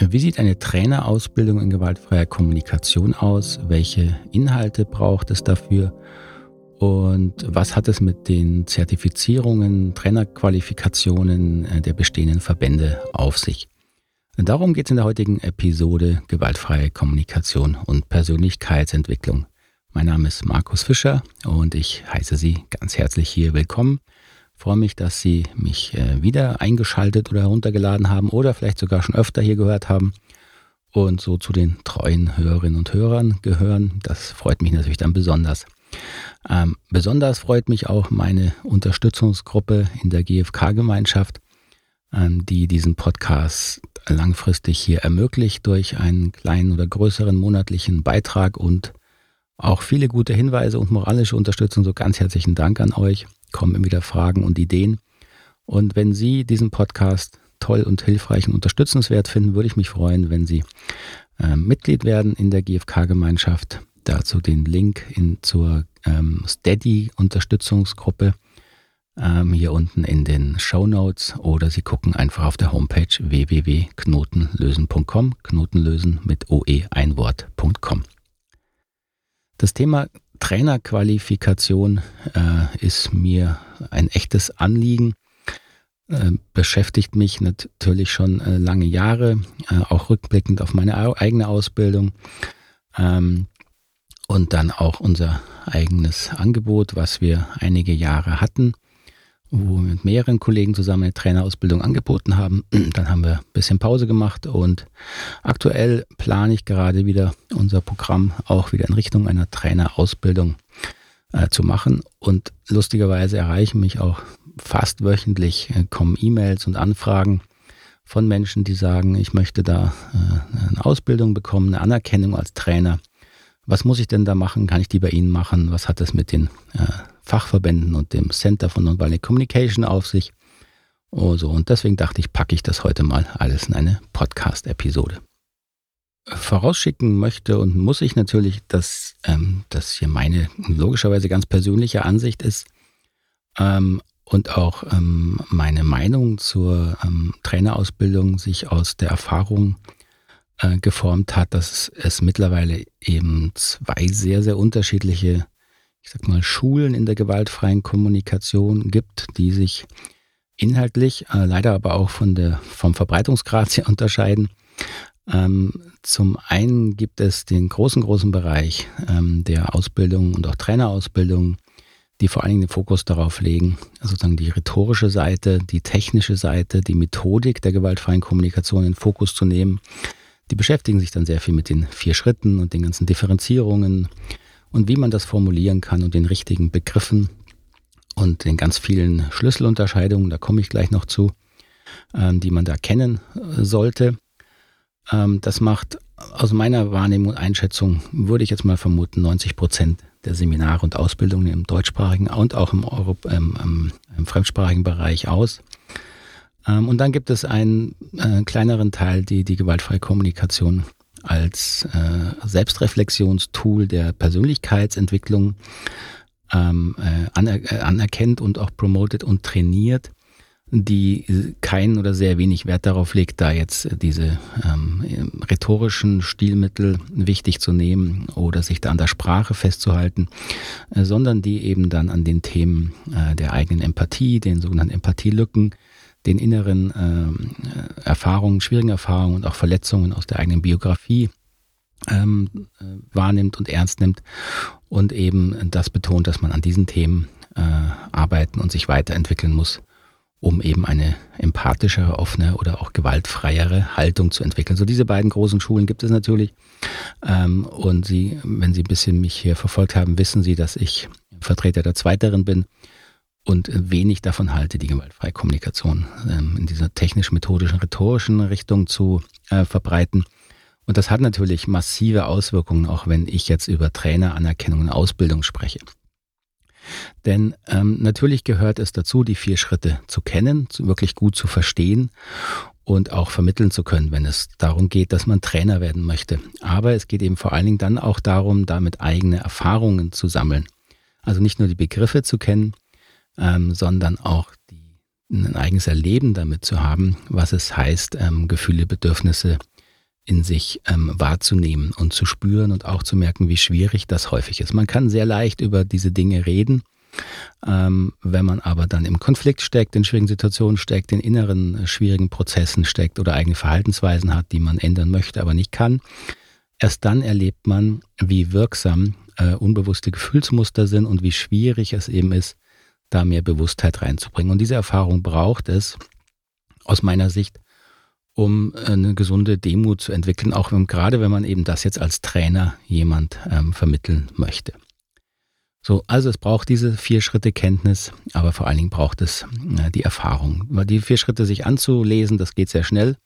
Wie sieht eine Trainerausbildung in gewaltfreier Kommunikation aus? Welche Inhalte braucht es dafür? Und was hat es mit den Zertifizierungen, Trainerqualifikationen äh, der bestehenden Verbände auf sich? Darum geht es in der heutigen Episode Gewaltfreie Kommunikation und Persönlichkeitsentwicklung. Mein Name ist Markus Fischer und ich heiße Sie ganz herzlich hier willkommen. Freue mich, dass Sie mich äh, wieder eingeschaltet oder heruntergeladen haben oder vielleicht sogar schon öfter hier gehört haben und so zu den treuen Hörerinnen und Hörern gehören. Das freut mich natürlich dann besonders. Ähm, besonders freut mich auch meine Unterstützungsgruppe in der GfK-Gemeinschaft, ähm, die diesen Podcast langfristig hier ermöglicht durch einen kleinen oder größeren monatlichen Beitrag und auch viele gute Hinweise und moralische Unterstützung. So ganz herzlichen Dank an euch. Kommen immer wieder Fragen und Ideen. Und wenn Sie diesen Podcast toll und hilfreich und unterstützenswert finden, würde ich mich freuen, wenn Sie äh, Mitglied werden in der GfK-Gemeinschaft dazu den Link in, zur ähm, Steady-Unterstützungsgruppe ähm, hier unten in den Show Notes oder Sie gucken einfach auf der Homepage www.knotenlösen.com, Knotenlösen mit oe ein Wort.com. Das Thema Trainerqualifikation äh, ist mir ein echtes Anliegen, äh, beschäftigt mich natürlich schon äh, lange Jahre, äh, auch rückblickend auf meine eigene Ausbildung. Ähm, und dann auch unser eigenes Angebot, was wir einige Jahre hatten, wo wir mit mehreren Kollegen zusammen eine Trainerausbildung angeboten haben. Dann haben wir ein bisschen Pause gemacht und aktuell plane ich gerade wieder unser Programm auch wieder in Richtung einer Trainerausbildung äh, zu machen. Und lustigerweise erreichen mich auch fast wöchentlich, äh, kommen E-Mails und Anfragen von Menschen, die sagen, ich möchte da äh, eine Ausbildung bekommen, eine Anerkennung als Trainer was muss ich denn da machen? Kann ich die bei Ihnen machen? Was hat das mit den äh, Fachverbänden und dem Center for Nonviolent Communication auf sich? Oh, so. Und deswegen dachte ich, packe ich das heute mal alles in eine Podcast-Episode. Vorausschicken möchte und muss ich natürlich, dass ähm, das hier meine logischerweise ganz persönliche Ansicht ist ähm, und auch ähm, meine Meinung zur ähm, Trainerausbildung sich aus der Erfahrung äh, geformt hat, dass es mittlerweile eben zwei sehr, sehr unterschiedliche, ich sag mal, Schulen in der gewaltfreien Kommunikation gibt, die sich inhaltlich, äh, leider aber auch von der, vom Verbreitungsgrad sehr unterscheiden. Ähm, zum einen gibt es den großen, großen Bereich ähm, der Ausbildung und auch Trainerausbildung, die vor allen Dingen den Fokus darauf legen, sozusagen die rhetorische Seite, die technische Seite, die Methodik der gewaltfreien Kommunikation in Fokus zu nehmen die beschäftigen sich dann sehr viel mit den vier Schritten und den ganzen Differenzierungen und wie man das formulieren kann und den richtigen Begriffen und den ganz vielen Schlüsselunterscheidungen, da komme ich gleich noch zu, ähm, die man da kennen äh, sollte. Ähm, das macht aus meiner Wahrnehmung und Einschätzung, würde ich jetzt mal vermuten, 90 Prozent der Seminare und Ausbildungen im deutschsprachigen und auch im, Europ ähm, im fremdsprachigen Bereich aus. Ähm, und dann gibt es einen äh, kleineren Teil, die die gewaltfreie Kommunikation als äh, Selbstreflexionstool der Persönlichkeitsentwicklung ähm, äh, aner äh, anerkennt und auch promotet und trainiert, die keinen oder sehr wenig Wert darauf legt, da jetzt diese ähm, rhetorischen Stilmittel wichtig zu nehmen oder sich da an der Sprache festzuhalten, äh, sondern die eben dann an den Themen äh, der eigenen Empathie, den sogenannten Empathielücken, den inneren äh, Erfahrungen, schwierigen Erfahrungen und auch Verletzungen aus der eigenen Biografie ähm, äh, wahrnimmt und ernst nimmt und eben das betont, dass man an diesen Themen äh, arbeiten und sich weiterentwickeln muss, um eben eine empathischere, offene oder auch gewaltfreiere Haltung zu entwickeln. So diese beiden großen Schulen gibt es natürlich. Ähm, und Sie, wenn Sie ein bisschen mich hier verfolgt haben, wissen Sie, dass ich Vertreter der Zweiteren bin und wenig davon halte, die gewaltfreie Kommunikation ähm, in dieser technisch-methodischen, rhetorischen Richtung zu äh, verbreiten. Und das hat natürlich massive Auswirkungen, auch wenn ich jetzt über Traineranerkennung und Ausbildung spreche. Denn ähm, natürlich gehört es dazu, die vier Schritte zu kennen, zu, wirklich gut zu verstehen und auch vermitteln zu können, wenn es darum geht, dass man Trainer werden möchte. Aber es geht eben vor allen Dingen dann auch darum, damit eigene Erfahrungen zu sammeln. Also nicht nur die Begriffe zu kennen, ähm, sondern auch die, ein eigenes Erleben damit zu haben, was es heißt, ähm, Gefühle, Bedürfnisse in sich ähm, wahrzunehmen und zu spüren und auch zu merken, wie schwierig das häufig ist. Man kann sehr leicht über diese Dinge reden. Ähm, wenn man aber dann im Konflikt steckt, in schwierigen Situationen steckt, in inneren äh, schwierigen Prozessen steckt oder eigene Verhaltensweisen hat, die man ändern möchte, aber nicht kann, erst dann erlebt man, wie wirksam äh, unbewusste Gefühlsmuster sind und wie schwierig es eben ist, da mehr Bewusstheit reinzubringen. Und diese Erfahrung braucht es aus meiner Sicht, um eine gesunde Demut zu entwickeln, auch wenn, gerade wenn man eben das jetzt als Trainer jemand ähm, vermitteln möchte. So, also es braucht diese vier Schritte Kenntnis, aber vor allen Dingen braucht es äh, die Erfahrung. Die vier Schritte sich anzulesen, das geht sehr schnell.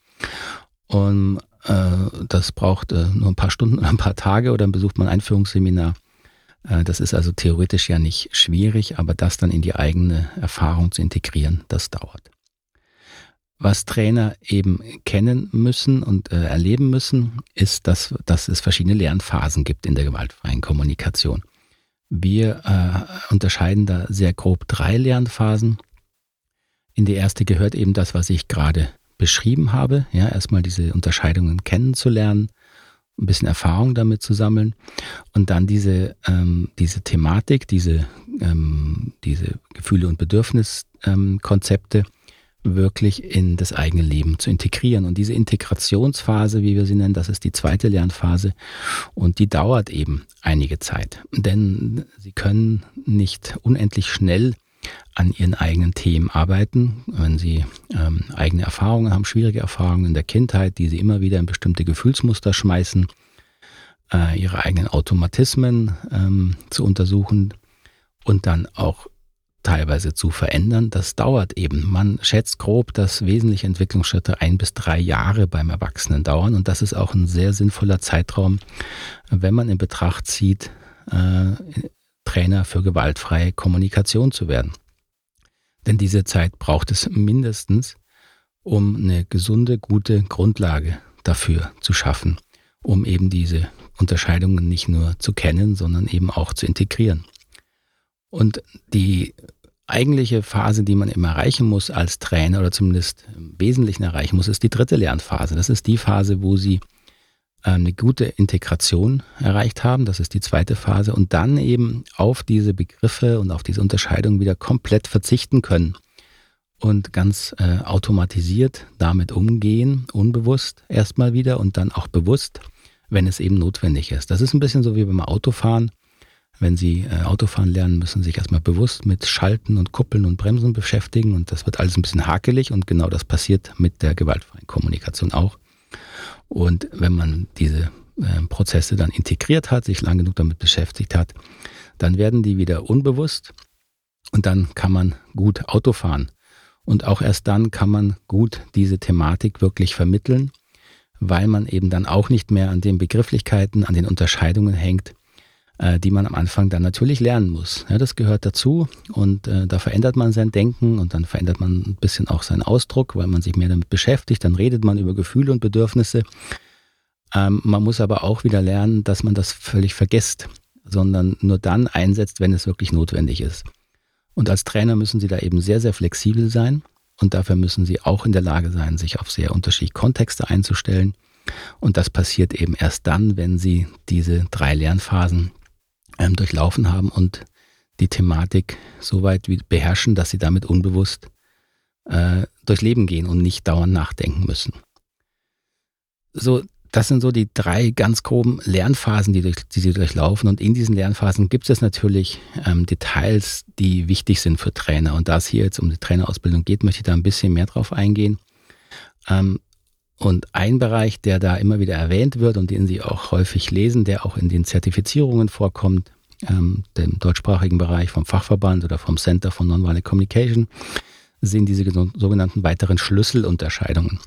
Und äh, das braucht äh, nur ein paar Stunden oder ein paar Tage oder dann besucht man ein Einführungsseminar. Äh, das ist also theoretisch ja nicht schwierig, aber das dann in die eigene Erfahrung zu integrieren, das dauert. Was Trainer eben kennen müssen und äh, erleben müssen, ist, dass, dass es verschiedene Lernphasen gibt in der gewaltfreien Kommunikation. Wir äh, unterscheiden da sehr grob drei Lernphasen. In die erste gehört eben das, was ich gerade beschrieben habe. Ja, erstmal diese Unterscheidungen kennenzulernen, ein bisschen Erfahrung damit zu sammeln und dann diese, ähm, diese Thematik, diese, ähm, diese Gefühle und Bedürfniskonzepte ähm, wirklich in das eigene Leben zu integrieren. Und diese Integrationsphase, wie wir sie nennen, das ist die zweite Lernphase und die dauert eben einige Zeit. Denn Sie können nicht unendlich schnell an ihren eigenen Themen arbeiten, wenn sie ähm, eigene Erfahrungen haben, schwierige Erfahrungen in der Kindheit, die sie immer wieder in bestimmte Gefühlsmuster schmeißen, äh, ihre eigenen Automatismen ähm, zu untersuchen und dann auch teilweise zu verändern, das dauert eben. Man schätzt grob, dass wesentliche Entwicklungsschritte ein bis drei Jahre beim Erwachsenen dauern und das ist auch ein sehr sinnvoller Zeitraum, wenn man in Betracht zieht, äh, Trainer für gewaltfreie Kommunikation zu werden. Denn diese Zeit braucht es mindestens, um eine gesunde, gute Grundlage dafür zu schaffen, um eben diese Unterscheidungen nicht nur zu kennen, sondern eben auch zu integrieren. Und die eigentliche Phase, die man immer erreichen muss als Trainer oder zumindest im Wesentlichen erreichen muss, ist die dritte Lernphase. Das ist die Phase, wo Sie eine gute Integration erreicht haben. Das ist die zweite Phase. Und dann eben auf diese Begriffe und auf diese Unterscheidung wieder komplett verzichten können und ganz äh, automatisiert damit umgehen, unbewusst erstmal wieder und dann auch bewusst, wenn es eben notwendig ist. Das ist ein bisschen so wie beim Autofahren wenn Sie äh, Autofahren lernen, müssen Sie sich erstmal bewusst mit Schalten und Kuppeln und Bremsen beschäftigen und das wird alles ein bisschen hakelig und genau das passiert mit der gewaltfreien Kommunikation auch. Und wenn man diese äh, Prozesse dann integriert hat, sich lang genug damit beschäftigt hat, dann werden die wieder unbewusst und dann kann man gut Auto fahren. Und auch erst dann kann man gut diese Thematik wirklich vermitteln, weil man eben dann auch nicht mehr an den Begrifflichkeiten, an den Unterscheidungen hängt, äh, die man am Anfang dann natürlich lernen muss. Ja, das gehört dazu und äh, da verändert man sein Denken und dann verändert man ein bisschen auch seinen Ausdruck, weil man sich mehr damit beschäftigt. Dann redet man über Gefühle und Bedürfnisse. Ähm, man muss aber auch wieder lernen, dass man das völlig vergisst, sondern nur dann einsetzt, wenn es wirklich notwendig ist. Und als Trainer müssen Sie da eben sehr, sehr flexibel sein und dafür müssen Sie auch in der Lage sein, sich auf sehr unterschiedliche Kontexte einzustellen. Und das passiert eben erst dann, wenn Sie diese drei Lernphasen ähm, durchlaufen haben und die Thematik so weit beherrschen, dass sie damit unbewusst äh, durchs Leben gehen und nicht dauernd nachdenken müssen. So, das sind so die drei ganz groben Lernphasen, die, durch, die sie durchlaufen. Und in diesen Lernphasen gibt es natürlich ähm, Details, die wichtig sind für Trainer. Und da es hier jetzt um die Trainerausbildung geht, möchte ich da ein bisschen mehr drauf eingehen. Ähm, und ein Bereich, der da immer wieder erwähnt wird und den Sie auch häufig lesen, der auch in den Zertifizierungen vorkommt, ähm, dem deutschsprachigen Bereich vom Fachverband oder vom Center for Nonviolent Communication, sind diese sogenannten weiteren Schlüsselunterscheidungen.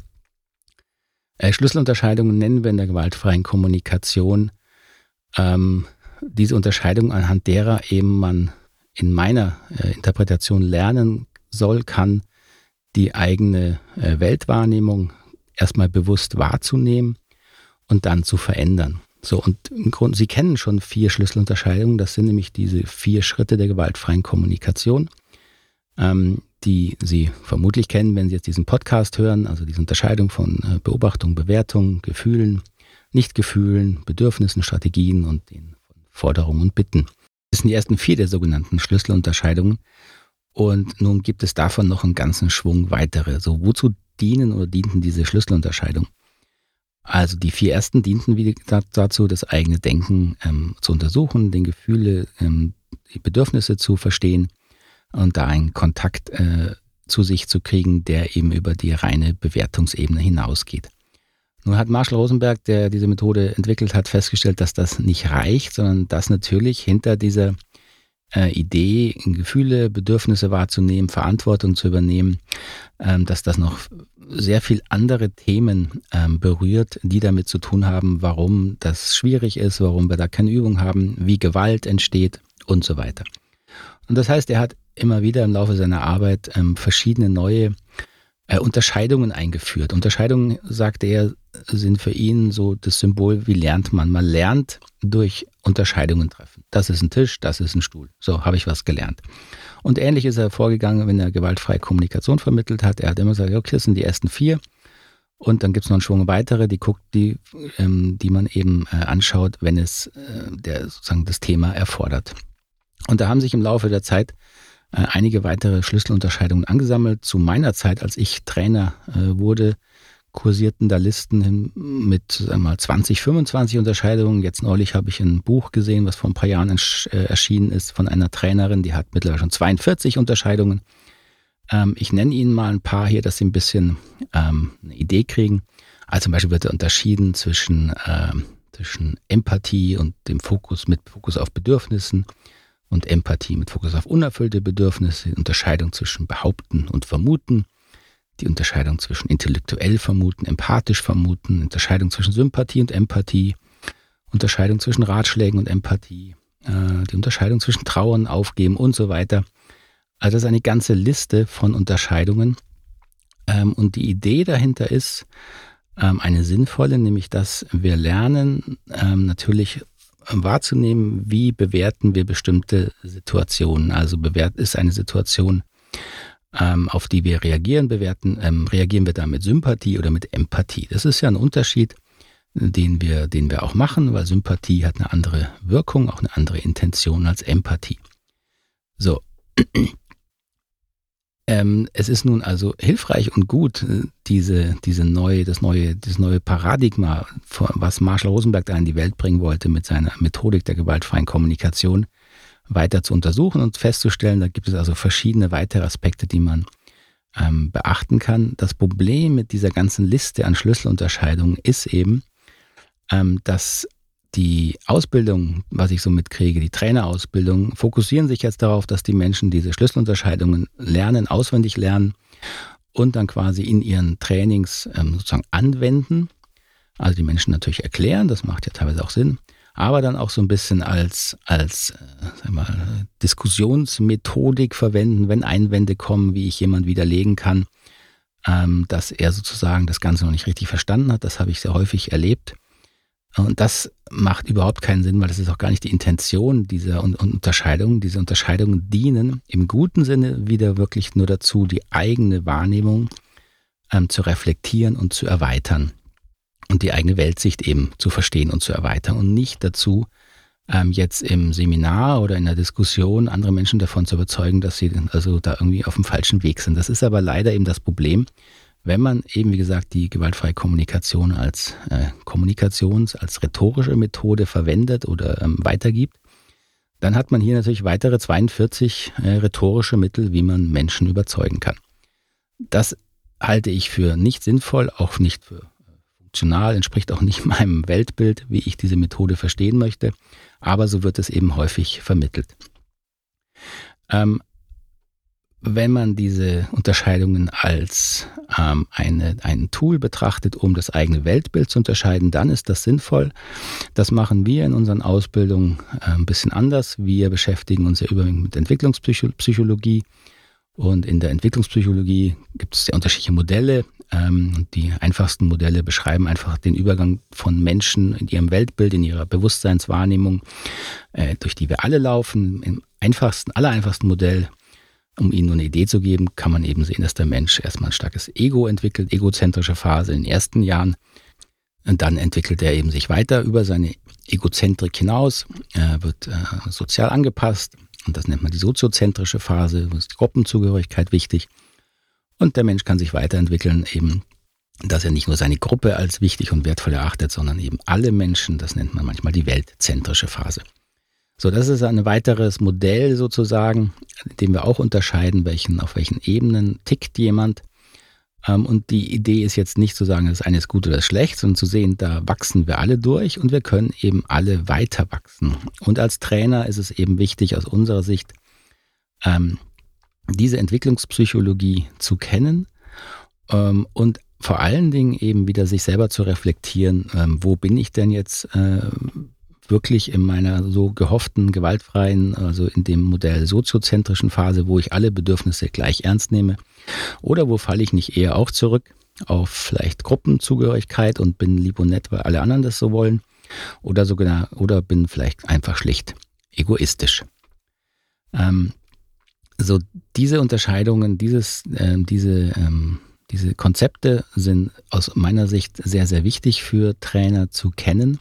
Äh, Schlüsselunterscheidungen nennen wir in der gewaltfreien Kommunikation ähm, diese Unterscheidung, anhand derer eben man in meiner äh, Interpretation lernen soll, kann, die eigene äh, Weltwahrnehmung erstmal bewusst wahrzunehmen und dann zu verändern. So, und im Grunde, Sie kennen schon vier Schlüsselunterscheidungen. Das sind nämlich diese vier Schritte der gewaltfreien Kommunikation, ähm, die Sie vermutlich kennen, wenn Sie jetzt diesen Podcast hören, also diese Unterscheidung von äh, Beobachtung, Bewertung, Gefühlen, Nichtgefühlen, Bedürfnissen, Strategien und den Forderungen und Bitten. Das sind die ersten vier der sogenannten Schlüsselunterscheidungen. Und nun gibt es davon noch einen ganzen Schwung weitere. So, wozu dienen oder dienten diese Schlüsselunterscheidungen? Also die vier ersten dienten wie dazu, das eigene Denken ähm, zu untersuchen, den Gefühle, ähm, die Bedürfnisse zu verstehen und da einen Kontakt äh, zu sich zu kriegen, der eben über die reine Bewertungsebene hinausgeht. Nun hat Marshall Rosenberg, der diese Methode entwickelt hat, festgestellt, dass das nicht reicht, sondern dass natürlich hinter dieser äh, Idee, Gefühle, Bedürfnisse wahrzunehmen, Verantwortung zu übernehmen, ähm, dass das noch sehr viel andere Themen ähm, berührt, die damit zu tun haben, warum das schwierig ist, warum wir da keine Übung haben, wie Gewalt entsteht und so weiter. Und das heißt, er hat immer wieder im Laufe seiner Arbeit ähm, verschiedene neue äh, Unterscheidungen eingeführt. Unterscheidungen, sagte er, sind für ihn so das Symbol, wie lernt man. Man lernt durch Unterscheidungen treffen. Das ist ein Tisch, das ist ein Stuhl. So habe ich was gelernt. Und ähnlich ist er vorgegangen, wenn er gewaltfreie Kommunikation vermittelt hat. Er hat immer gesagt, okay, das sind die ersten vier. Und dann gibt es noch einen Schwung weitere, die guckt, die, ähm, die man eben äh, anschaut, wenn es äh, der, sozusagen das Thema erfordert. Und da haben sich im Laufe der Zeit äh, einige weitere Schlüsselunterscheidungen angesammelt. Zu meiner Zeit, als ich Trainer äh, wurde, kursierten da Listen mit sagen mal 20, 25 Unterscheidungen. Jetzt neulich habe ich ein Buch gesehen, was vor ein paar Jahren äh, erschienen ist von einer Trainerin, die hat mittlerweile schon 42 Unterscheidungen. Ähm, ich nenne Ihnen mal ein paar hier, dass Sie ein bisschen ähm, eine Idee kriegen. Also zum Beispiel wird unterschieden zwischen, äh, zwischen Empathie und dem Fokus mit Fokus auf Bedürfnissen und Empathie mit Fokus auf unerfüllte Bedürfnisse, Unterscheidung zwischen Behaupten und Vermuten, die Unterscheidung zwischen intellektuell vermuten, empathisch vermuten, Unterscheidung zwischen Sympathie und Empathie, Unterscheidung zwischen Ratschlägen und Empathie, äh, die Unterscheidung zwischen Trauern, Aufgeben und so weiter. Also das ist eine ganze Liste von Unterscheidungen. Ähm, und die Idee dahinter ist ähm, eine sinnvolle, nämlich dass wir lernen, ähm, natürlich wahrzunehmen, wie bewerten wir bestimmte Situationen. Also bewert ist eine Situation ähm, auf die wir reagieren, bewerten, ähm, reagieren wir da mit Sympathie oder mit Empathie. Das ist ja ein Unterschied, den wir, den wir auch machen, weil Sympathie hat eine andere Wirkung, auch eine andere Intention als Empathie. So. Ähm, es ist nun also hilfreich und gut, diese, diese neue, das neue, das neue Paradigma, was Marshall Rosenberg da in die Welt bringen wollte mit seiner Methodik der gewaltfreien Kommunikation, weiter zu untersuchen und festzustellen. Da gibt es also verschiedene weitere Aspekte, die man ähm, beachten kann. Das Problem mit dieser ganzen Liste an Schlüsselunterscheidungen ist eben, ähm, dass die Ausbildung, was ich so mitkriege, die Trainerausbildung, fokussieren sich jetzt darauf, dass die Menschen diese Schlüsselunterscheidungen lernen, auswendig lernen und dann quasi in ihren Trainings ähm, sozusagen anwenden. Also die Menschen natürlich erklären, das macht ja teilweise auch Sinn, aber dann auch so ein bisschen als, als äh, sag mal, Diskussionsmethodik verwenden, wenn Einwände kommen, wie ich jemand widerlegen kann, ähm, dass er sozusagen das Ganze noch nicht richtig verstanden hat. Das habe ich sehr häufig erlebt. Und das macht überhaupt keinen Sinn, weil das ist auch gar nicht die Intention dieser Unterscheidung. Diese Unterscheidungen dienen im guten Sinne wieder wirklich nur dazu, die eigene Wahrnehmung ähm, zu reflektieren und zu erweitern und die eigene Weltsicht eben zu verstehen und zu erweitern und nicht dazu, ähm, jetzt im Seminar oder in der Diskussion andere Menschen davon zu überzeugen, dass sie also da irgendwie auf dem falschen Weg sind. Das ist aber leider eben das Problem, wenn man eben, wie gesagt, die gewaltfreie Kommunikation als äh, Kommunikations-, als rhetorische Methode verwendet oder ähm, weitergibt, dann hat man hier natürlich weitere 42 äh, rhetorische Mittel, wie man Menschen überzeugen kann. Das halte ich für nicht sinnvoll, auch nicht für funktional, entspricht auch nicht meinem Weltbild, wie ich diese Methode verstehen möchte, aber so wird es eben häufig vermittelt. Ähm, wenn man diese Unterscheidungen als ähm, eine, ein Tool betrachtet, um das eigene Weltbild zu unterscheiden, dann ist das sinnvoll. Das machen wir in unseren Ausbildungen äh, ein bisschen anders. Wir beschäftigen uns ja überwiegend mit Entwicklungspsychologie. Und in der Entwicklungspsychologie gibt es sehr unterschiedliche Modelle. Ähm, die einfachsten Modelle beschreiben einfach den Übergang von Menschen in ihrem Weltbild, in ihrer Bewusstseinswahrnehmung, äh, durch die wir alle laufen. Im einfachsten, allereinfachsten Modell Um Ihnen nur eine Idee zu geben, kann man eben sehen, dass der Mensch erstmal ein starkes Ego entwickelt, egozentrische Phase in den ersten Jahren. Und dann entwickelt er eben sich weiter über seine Egozentrik hinaus, er wird äh, sozial angepasst und das nennt man die soziozentrische Phase, wo ist die Gruppenzugehörigkeit wichtig. Und der Mensch kann sich weiterentwickeln, eben, dass er nicht nur seine Gruppe als wichtig und wertvoll erachtet, sondern eben alle Menschen, das nennt man manchmal die weltzentrische Phase. So, das ist ein weiteres Modell sozusagen, in dem wir auch unterscheiden, welchen, auf welchen Ebenen tickt jemand. Ähm, und die Idee ist jetzt nicht zu sagen, das eine ist gut oder schlecht, sondern zu sehen, da wachsen wir alle durch und wir können eben alle weiter wachsen. Und als Trainer ist es eben wichtig aus unserer Sicht, ähm, diese Entwicklungspsychologie zu kennen ähm, und vor allen Dingen eben wieder sich selber zu reflektieren, wo bin ich denn jetzt äh, wirklich in meiner so gehofften, gewaltfreien, also in dem Modell soziozentrischen Phase, wo ich alle Bedürfnisse gleich ernst nehme? Oder wo falle ich nicht eher auch zurück auf vielleicht Gruppenzugehörigkeit und bin lieb und nett, weil alle anderen das so wollen? Oder sogar, oder bin vielleicht einfach schlicht egoistisch? Ähm, so diese Unterscheidungen, dieses, äh, diese ähm, diese Konzepte sind aus meiner Sicht sehr, sehr wichtig für Trainer zu kennen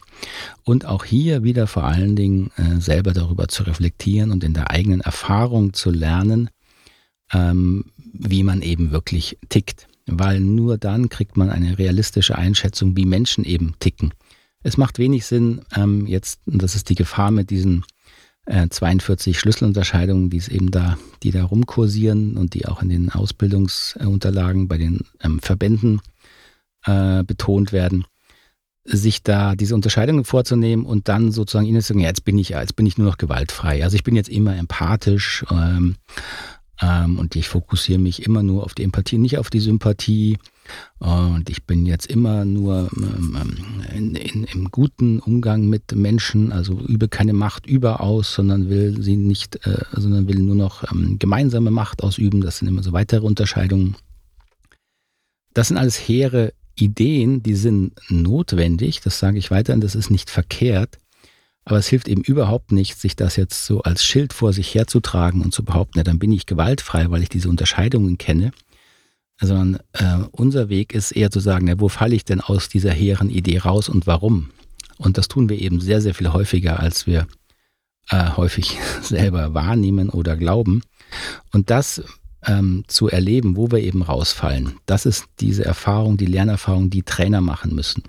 und auch hier wieder vor allen Dingen äh, selber darüber zu reflektieren und in der eigenen Erfahrung zu lernen, ähm, wie man eben wirklich tickt. Weil nur dann kriegt man eine realistische Einschätzung, wie Menschen eben ticken. Es macht wenig Sinn, ähm, jetzt, und das ist die Gefahr mit diesen 42 äh, Schlüsselunterscheidungen, die es eben da, die da rumkursieren und die auch in den Ausbildungsunterlagen bei den ähm, Verbänden äh, betont werden, sich da diese Unterscheidungen vorzunehmen und dann sozusagen ihnen zu sagen, ja, jetzt bin ich, jetzt bin ich nur noch gewaltfrei. Also ich bin jetzt immer empathisch ähm, ähm, und ich fokussiere mich immer nur auf die Empathie, nicht auf die Sympathie und ich bin jetzt immer nur ähm, in, in, im guten Umgang mit Menschen, also übe keine Macht überaus, sondern will sie nicht, äh, sondern will nur noch ähm, gemeinsame Macht ausüben. Das sind immer so weitere Unterscheidungen. Das sind alles hehre Ideen, die sind notwendig, das sage ich weiterhin, das ist nicht verkehrt, aber es hilft eben überhaupt nicht, sich das jetzt so als Schild vor sich herzutragen und zu behaupten, ja, dann bin ich gewaltfrei, weil ich diese Unterscheidungen kenne sondern äh, unser Weg ist eher zu sagen, ja, wo falle ich denn aus dieser hehren Idee raus und warum? Und das tun wir eben sehr, sehr viel häufiger, als wir äh, häufig selber wahrnehmen oder glauben. Und das ähm, zu erleben, wo wir eben rausfallen, das ist diese Erfahrung, die Lernerfahrung, die Trainer machen müssen.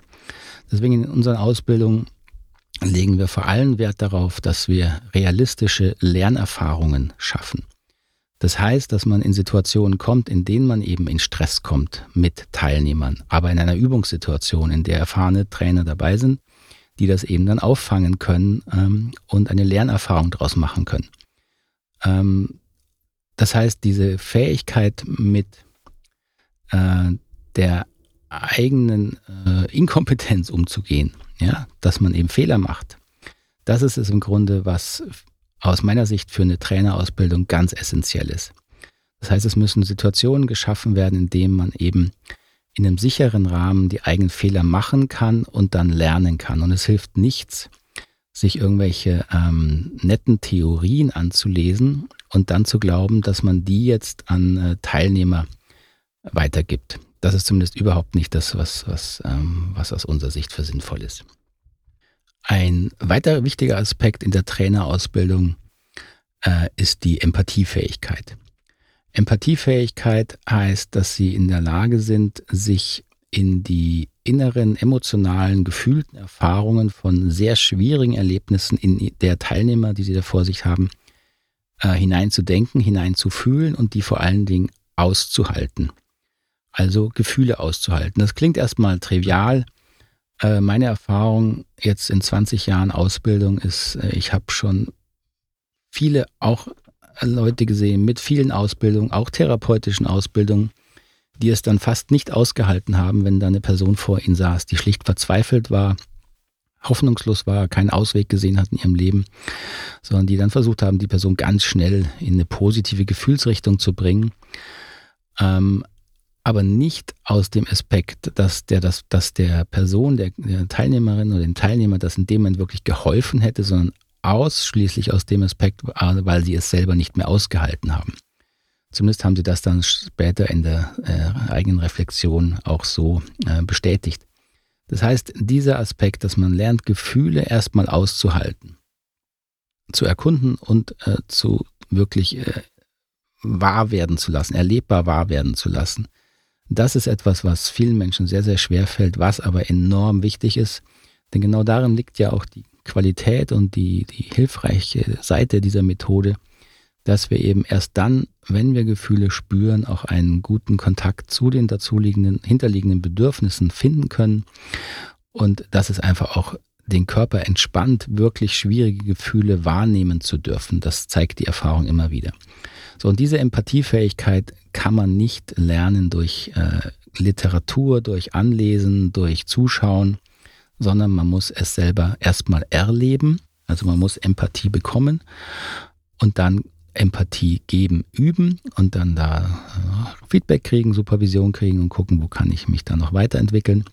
Deswegen in unseren Ausbildungen legen wir vor allem Wert darauf, dass wir realistische Lernerfahrungen schaffen. Das heißt, dass man in Situationen kommt, in denen man eben in Stress kommt mit Teilnehmern, aber in einer Übungssituation, in der erfahrene Trainer dabei sind, die das eben dann auffangen können ähm, und eine Lernerfahrung daraus machen können. Ähm, das heißt, diese Fähigkeit mit äh, der eigenen äh, Inkompetenz umzugehen, ja, dass man eben Fehler macht, das ist es im Grunde, was aus meiner Sicht für eine Trainerausbildung ganz essentiell ist. Das heißt, es müssen Situationen geschaffen werden, in denen man eben in einem sicheren Rahmen die eigenen Fehler machen kann und dann lernen kann. Und es hilft nichts, sich irgendwelche ähm, netten Theorien anzulesen und dann zu glauben, dass man die jetzt an äh, Teilnehmer weitergibt. Das ist zumindest überhaupt nicht das, was, was, ähm, was aus unserer Sicht für sinnvoll ist. Ein weiterer wichtiger Aspekt in der Trainerausbildung äh, ist die Empathiefähigkeit. Empathiefähigkeit heißt, dass sie in der Lage sind, sich in die inneren emotionalen, gefühlten Erfahrungen von sehr schwierigen Erlebnissen in der Teilnehmer, die sie da vor sich haben, äh, hineinzudenken, hineinzufühlen und die vor allen Dingen auszuhalten. Also Gefühle auszuhalten. Das klingt erstmal trivial, äh, meine Erfahrung jetzt in 20 Jahren Ausbildung ist, äh, ich habe schon viele auch Leute gesehen mit vielen Ausbildungen, auch therapeutischen Ausbildungen, die es dann fast nicht ausgehalten haben, wenn da eine Person vor ihnen saß, die schlicht verzweifelt war, hoffnungslos war, keinen Ausweg gesehen hat in ihrem Leben, sondern die dann versucht haben, die Person ganz schnell in eine positive Gefühlsrichtung zu bringen. Ähm, aber nicht aus dem Aspekt, dass der, dass, dass der Person, der, der Teilnehmerin oder dem Teilnehmer das in dem Moment wirklich geholfen hätte, sondern ausschließlich aus dem Aspekt, weil sie es selber nicht mehr ausgehalten haben. Zumindest haben sie das dann später in der äh, eigenen Reflexion auch so äh, bestätigt. Das heißt, dieser Aspekt, dass man lernt, Gefühle erstmal auszuhalten, zu erkunden und äh, zu wirklich äh, wahr werden zu lassen, erlebbar wahr werden zu lassen, das ist etwas, was vielen Menschen sehr, sehr schwer fällt, was aber enorm wichtig ist. Denn genau darin liegt ja auch die Qualität und die, die hilfreiche Seite dieser Methode, dass wir eben erst dann, wenn wir Gefühle spüren, auch einen guten Kontakt zu den dazuliegenden, hinterliegenden Bedürfnissen finden können. Und dass es einfach auch den Körper entspannt, wirklich schwierige Gefühle wahrnehmen zu dürfen. Das zeigt die Erfahrung immer wieder. So, und diese Empathiefähigkeit kann man nicht lernen durch äh, Literatur, durch Anlesen, durch Zuschauen, sondern man muss es selber erstmal erleben. Also man muss Empathie bekommen und dann Empathie geben, üben und dann da äh, Feedback kriegen, Supervision kriegen und gucken, wo kann ich mich da noch weiterentwickeln.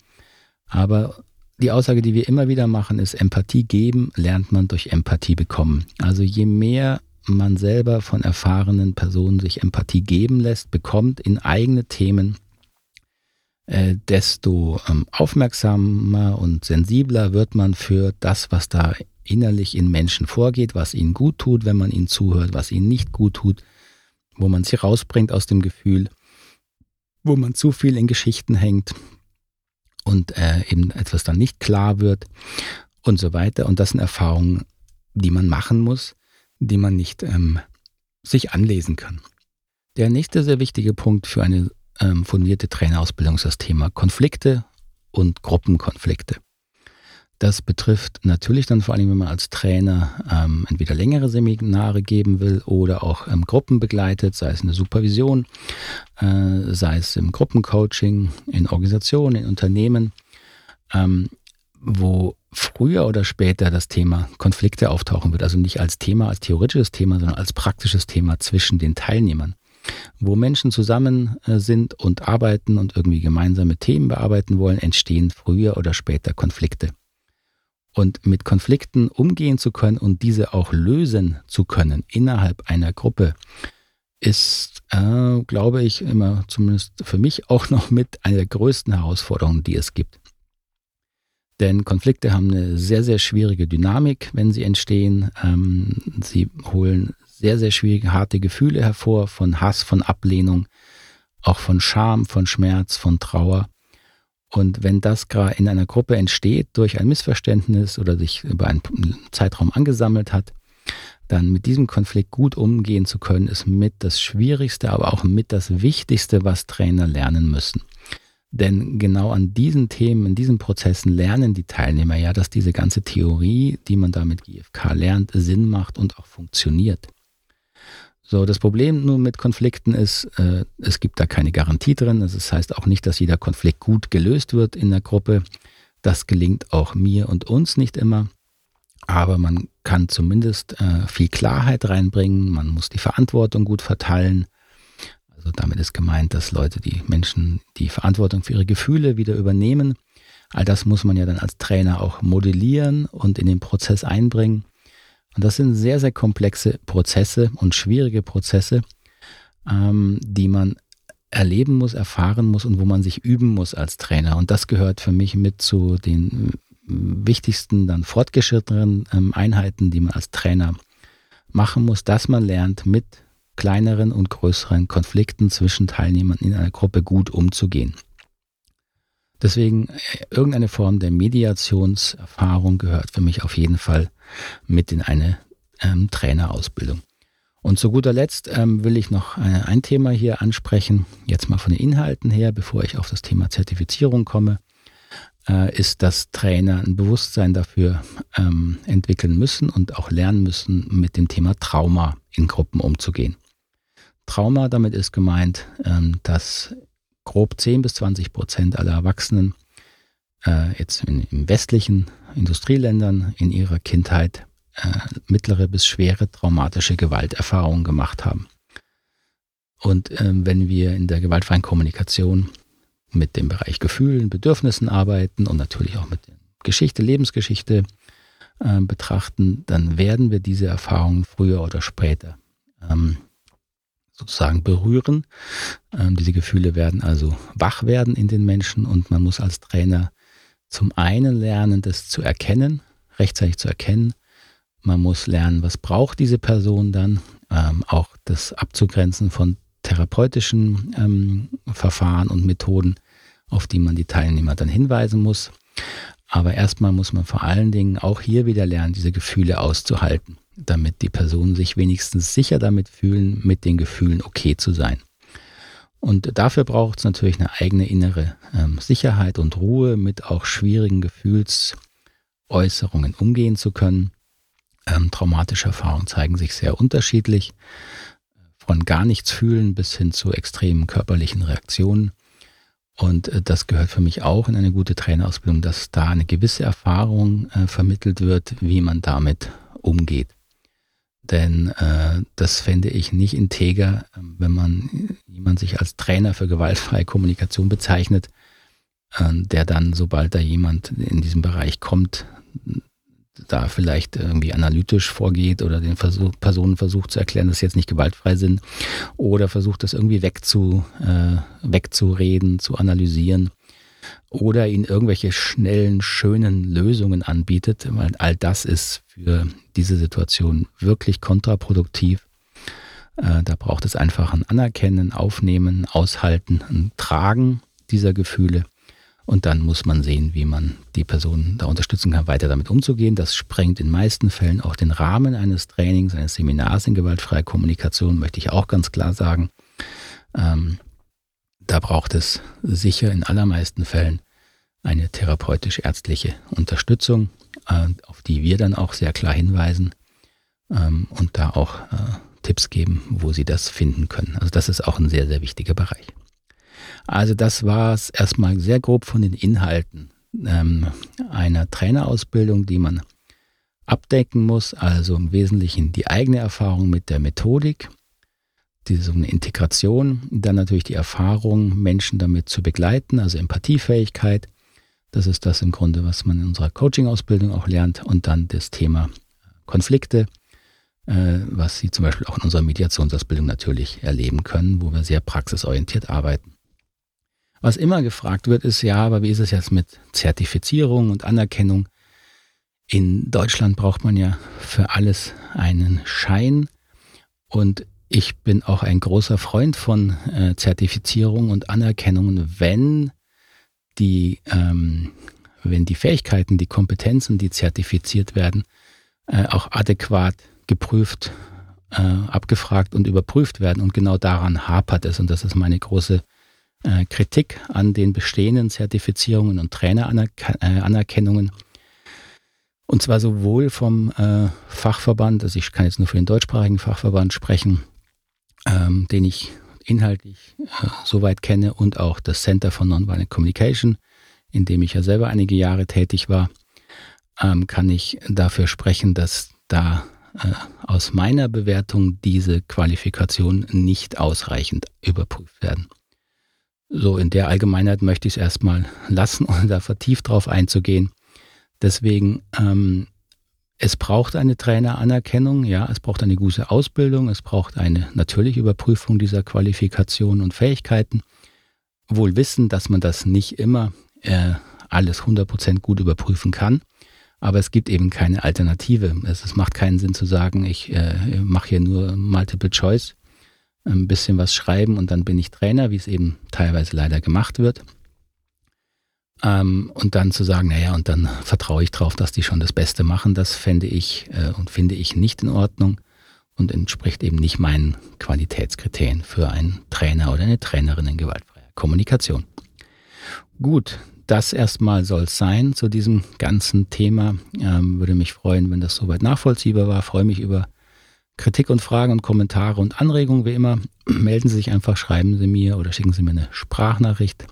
Aber die Aussage, die wir immer wieder machen, ist, Empathie geben lernt man durch Empathie bekommen. Also je mehr man selber von erfahrenen Personen sich Empathie geben lässt, bekommt in eigene Themen, äh, desto ähm, aufmerksamer und sensibler wird man für das, was da innerlich in Menschen vorgeht, was ihnen gut tut, wenn man ihnen zuhört, was ihnen nicht gut tut, wo man sie rausbringt aus dem Gefühl, wo man zu viel in Geschichten hängt und äh, eben etwas dann nicht klar wird und so weiter. Und das sind Erfahrungen, die man machen muss, die man nicht ähm, sich anlesen kann. Der nächste sehr wichtige Punkt für eine ähm, fundierte Trainerausbildung ist das Thema Konflikte und Gruppenkonflikte. Das betrifft natürlich dann vor allem, wenn man als Trainer ähm, entweder längere Seminare geben will oder auch ähm, Gruppen begleitet, sei es in der Supervision, äh, sei es im Gruppencoaching, in Organisationen, in Unternehmen, ähm, wo früher oder später das Thema Konflikte auftauchen wird. Also nicht als Thema, als theoretisches Thema, sondern als praktisches Thema zwischen den Teilnehmern. Wo Menschen zusammen äh, sind und arbeiten und irgendwie gemeinsame Themen bearbeiten wollen, entstehen früher oder später Konflikte. Und mit Konflikten umgehen zu können und diese auch lösen zu können innerhalb einer Gruppe, ist, äh, glaube ich, immer zumindest für mich auch noch mit einer der größten Herausforderungen, die es gibt. Denn Konflikte haben eine sehr, sehr schwierige Dynamik, wenn sie entstehen. Ähm, sie holen sehr, sehr schwierige, harte Gefühle hervor von Hass, von Ablehnung, auch von Scham, von Schmerz, von Trauer. Und wenn das gerade in einer Gruppe entsteht durch ein Missverständnis oder sich über einen Zeitraum angesammelt hat, dann mit diesem Konflikt gut umgehen zu können, ist mit das Schwierigste, aber auch mit das Wichtigste, was Trainer lernen müssen. Denn genau an diesen Themen, in diesen Prozessen lernen die Teilnehmer ja, dass diese ganze Theorie, die man da mit GFK lernt, Sinn macht und auch funktioniert. So, das Problem nun mit Konflikten ist, äh, es gibt da keine Garantie drin. Also das heißt auch nicht, dass jeder Konflikt gut gelöst wird in der Gruppe. Das gelingt auch mir und uns nicht immer. Aber man kann zumindest äh, viel Klarheit reinbringen. Man muss die Verantwortung gut verteilen. Also damit ist gemeint, dass Leute, die Menschen die Verantwortung für ihre Gefühle wieder übernehmen. All das muss man ja dann als Trainer auch modellieren und in den Prozess einbringen. Und das sind sehr, sehr komplexe Prozesse und schwierige Prozesse, ähm, die man erleben muss, erfahren muss und wo man sich üben muss als Trainer. Und das gehört für mich mit zu den wichtigsten, dann fortgeschrittenen ähm, Einheiten, die man als Trainer machen muss, dass man lernt, mit kleineren und größeren Konflikten zwischen Teilnehmern in einer Gruppe gut umzugehen. Deswegen äh, irgendeine Form der Mediationserfahrung gehört für mich auf jeden Fall mit in eine ähm, Trainerausbildung. Und zu guter Letzt ähm, will ich noch äh, ein Thema hier ansprechen, jetzt mal von den Inhalten her, bevor ich auf das Thema Zertifizierung komme, äh, ist, dass Trainer ein Bewusstsein dafür ähm, entwickeln müssen und auch lernen müssen, mit dem Thema Trauma in Gruppen umzugehen. Trauma, damit ist gemeint, ähm, dass grob 10 bis 20 Prozent aller Erwachsenen äh, jetzt in, in westlichen Industrieländern in ihrer Kindheit äh, mittlere bis schwere traumatische Gewalterfahrungen gemacht haben. Und äh, wenn wir in der gewaltfreien Kommunikation mit dem Bereich Gefühlen, Bedürfnissen arbeiten und natürlich auch mit Geschichte, Lebensgeschichte äh, betrachten, dann werden wir diese Erfahrungen früher oder später ähm, sozusagen berühren. Ähm, diese Gefühle werden also wach werden in den Menschen und man muss als Trainer zum einen lernen, das zu erkennen, rechtzeitig zu erkennen. Man muss lernen, was braucht diese Person dann, ähm, auch das abzugrenzen von therapeutischen ähm, Verfahren und Methoden, auf die man die Teilnehmer dann hinweisen muss. Aber erstmal muss man vor allen Dingen auch hier wieder lernen, diese Gefühle auszuhalten damit die Personen sich wenigstens sicher damit fühlen, mit den Gefühlen okay zu sein. Und dafür braucht es natürlich eine eigene innere ähm, Sicherheit und Ruhe, mit auch schwierigen Gefühlsäußerungen umgehen zu können. Ähm, traumatische Erfahrungen zeigen sich sehr unterschiedlich, von gar nichts fühlen bis hin zu extremen körperlichen Reaktionen. Und äh, das gehört für mich auch in eine gute Trainerausbildung, dass da eine gewisse Erfahrung äh, vermittelt wird, wie man damit umgeht. Denn äh, das fände ich nicht integer, wenn man jemand sich als Trainer für gewaltfreie Kommunikation bezeichnet, äh, der dann, sobald da jemand in diesem Bereich kommt, da vielleicht irgendwie analytisch vorgeht oder den Versuch, Personen versucht zu erklären, dass sie jetzt nicht gewaltfrei sind oder versucht das irgendwie wegzu, äh, wegzureden, zu analysieren oder ihnen irgendwelche schnellen, schönen Lösungen anbietet, weil all das ist für diese Situation wirklich kontraproduktiv. Äh, da braucht es einfach ein Anerkennen, Aufnehmen, Aushalten, ein Tragen dieser Gefühle. Und dann muss man sehen, wie man die Person da unterstützen kann, weiter damit umzugehen. Das sprengt in meisten Fällen auch den Rahmen eines Trainings, eines Seminars in gewaltfreier Kommunikation, möchte ich auch ganz klar sagen. Da braucht es sicher in allermeisten Fällen eine therapeutisch-ärztliche Unterstützung, äh, auf die wir dann auch sehr klar hinweisen ähm, und da auch äh, Tipps geben, wo Sie das finden können. Also das ist auch ein sehr, sehr wichtiger Bereich. Also das war es erstmal sehr grob von den Inhalten ähm, einer Trainerausbildung, die man abdecken muss. Also im Wesentlichen die eigene Erfahrung mit der Methodik, diese eine Integration, dann natürlich die Erfahrung, Menschen damit zu begleiten, also Empathiefähigkeit. Das ist das im Grunde, was man in unserer Coaching-Ausbildung auch lernt. Und dann das Thema Konflikte, äh, was Sie zum Beispiel auch in unserer Mediationsausbildung natürlich erleben können, wo wir sehr praxisorientiert arbeiten. Was immer gefragt wird, ist ja, aber wie ist es jetzt mit Zertifizierung und Anerkennung? In Deutschland braucht man ja für alles einen Schein. Und ich bin auch ein großer Freund von äh, Zertifizierung und Anerkennung, wenn die, ähm, wenn die Fähigkeiten, die Kompetenzen, die zertifiziert werden, äh, auch adäquat geprüft, äh, abgefragt und überprüft werden. Und genau daran hapert es. Und das ist meine große äh, Kritik an den bestehenden Zertifizierungen und Traineranerkennungen. Und zwar sowohl vom äh, Fachverband, also ich kann jetzt nur für den deutschsprachigen Fachverband sprechen, ähm, den ich inhaltlich äh, soweit kenne, und auch das Center for Nonviolent Communication, in dem ich ja selber einige Jahre tätig war, ähm, kann ich dafür sprechen, dass da äh, aus meiner Bewertung diese Qualifikationen nicht ausreichend überprüft werden. So, in der Allgemeinheit möchte ich es erstmal lassen, ohne da vertieft drauf einzugehen. Deswegen ähm, es braucht eine Traineranerkennung, ja, es braucht eine gute Ausbildung, es braucht eine natürliche Überprüfung dieser Qualifikationen und Fähigkeiten. Wohl wissen, dass man das nicht immer äh, alles 100% gut überprüfen kann, aber es gibt eben keine Alternative. Es, es macht keinen Sinn zu sagen, ich äh, mache hier nur Multiple Choice, ein bisschen was schreiben und dann bin ich Trainer, wie es eben teilweise leider gemacht wird. Ähm, und dann zu sagen, naja, und dann vertraue ich darauf, dass die schon das Beste machen, das fände ich äh, und finde ich nicht in Ordnung und entspricht eben nicht meinen Qualitätskriterien für einen Trainer oder eine Trainerin in gewaltfreier Kommunikation. Gut, das erstmal soll es sein zu diesem ganzen Thema. Ähm, würde mich freuen, wenn das soweit nachvollziehbar war. Freue mich über Kritik und Fragen und Kommentare und Anregungen wie immer. Melden Sie sich einfach, schreiben Sie mir oder schicken Sie mir eine Sprachnachricht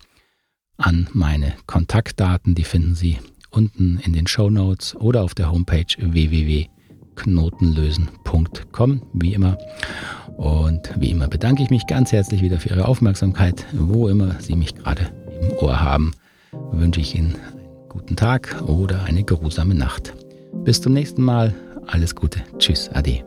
an meine Kontaktdaten. Die finden Sie unten in den Show Notes oder auf der Homepage www.knotenlösen.com, wie immer. Und wie immer bedanke ich mich ganz herzlich wieder für Ihre Aufmerksamkeit. Wo immer Sie mich gerade im Ohr haben, wünsche ich Ihnen einen guten Tag oder eine geruhsame Nacht. Bis zum nächsten Mal. Alles Gute. Tschüss. Ade.